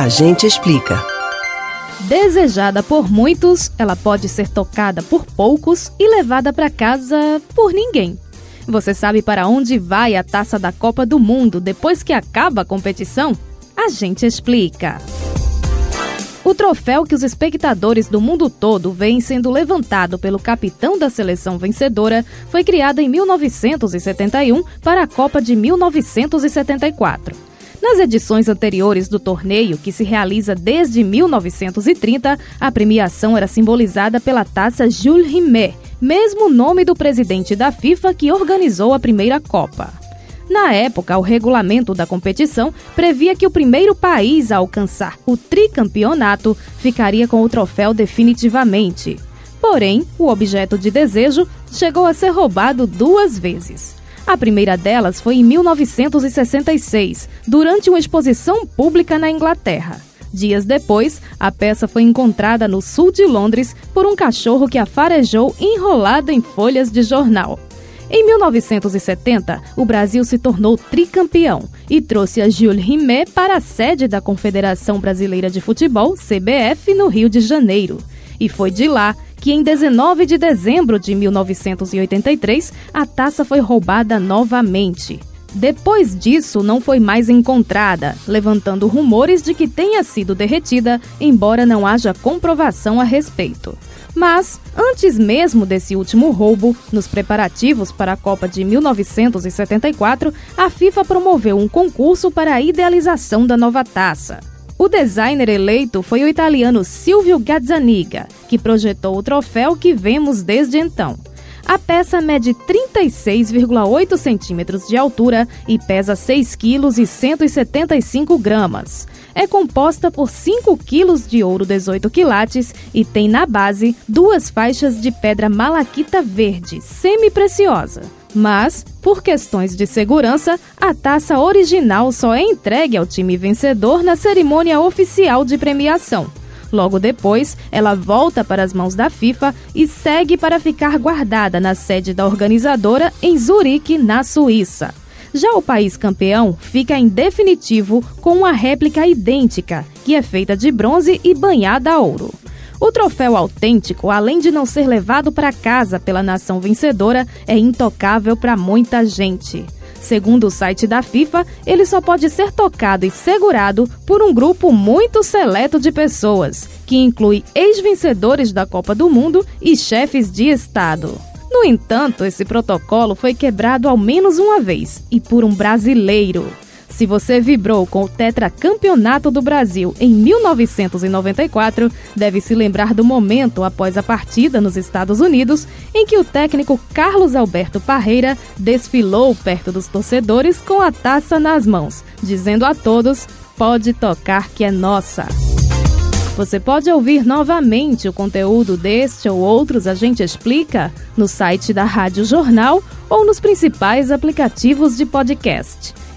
A gente explica. Desejada por muitos, ela pode ser tocada por poucos e levada para casa por ninguém. Você sabe para onde vai a taça da Copa do Mundo depois que acaba a competição? A gente explica. O troféu que os espectadores do mundo todo veem sendo levantado pelo capitão da seleção vencedora foi criado em 1971 para a Copa de 1974. Nas edições anteriores do torneio, que se realiza desde 1930, a premiação era simbolizada pela taça Jules Rimet, mesmo nome do presidente da FIFA que organizou a primeira Copa. Na época, o regulamento da competição previa que o primeiro país a alcançar o tricampeonato ficaria com o troféu definitivamente. Porém, o objeto de desejo chegou a ser roubado duas vezes. A primeira delas foi em 1966, durante uma exposição pública na Inglaterra. Dias depois, a peça foi encontrada no sul de Londres por um cachorro que a farejou enrolado em folhas de jornal. Em 1970, o Brasil se tornou tricampeão e trouxe a Jules Rimet para a sede da Confederação Brasileira de Futebol, CBF, no Rio de Janeiro. E foi de lá que em 19 de dezembro de 1983 a taça foi roubada novamente. Depois disso, não foi mais encontrada, levantando rumores de que tenha sido derretida, embora não haja comprovação a respeito. Mas, antes mesmo desse último roubo, nos preparativos para a Copa de 1974, a FIFA promoveu um concurso para a idealização da nova taça. O designer eleito foi o italiano Silvio Gazzaniga, que projetou o troféu que vemos desde então. A peça mede 36,8 centímetros de altura e pesa 6 quilos e 175 gramas. É composta por 5 quilos de ouro 18 quilates e tem na base duas faixas de pedra malaquita verde, semi-preciosa. Mas, por questões de segurança, a taça original só é entregue ao time vencedor na cerimônia oficial de premiação. Logo depois, ela volta para as mãos da FIFA e segue para ficar guardada na sede da organizadora em Zurique, na Suíça. Já o país campeão fica em definitivo com uma réplica idêntica, que é feita de bronze e banhada a ouro. O troféu autêntico, além de não ser levado para casa pela nação vencedora, é intocável para muita gente. Segundo o site da FIFA, ele só pode ser tocado e segurado por um grupo muito seleto de pessoas, que inclui ex-vencedores da Copa do Mundo e chefes de Estado. No entanto, esse protocolo foi quebrado ao menos uma vez e por um brasileiro. Se você vibrou com o tetracampeonato do Brasil em 1994, deve se lembrar do momento após a partida nos Estados Unidos em que o técnico Carlos Alberto Parreira desfilou perto dos torcedores com a taça nas mãos, dizendo a todos: pode tocar que é nossa. Você pode ouvir novamente o conteúdo deste ou outros A Gente Explica no site da Rádio Jornal ou nos principais aplicativos de podcast.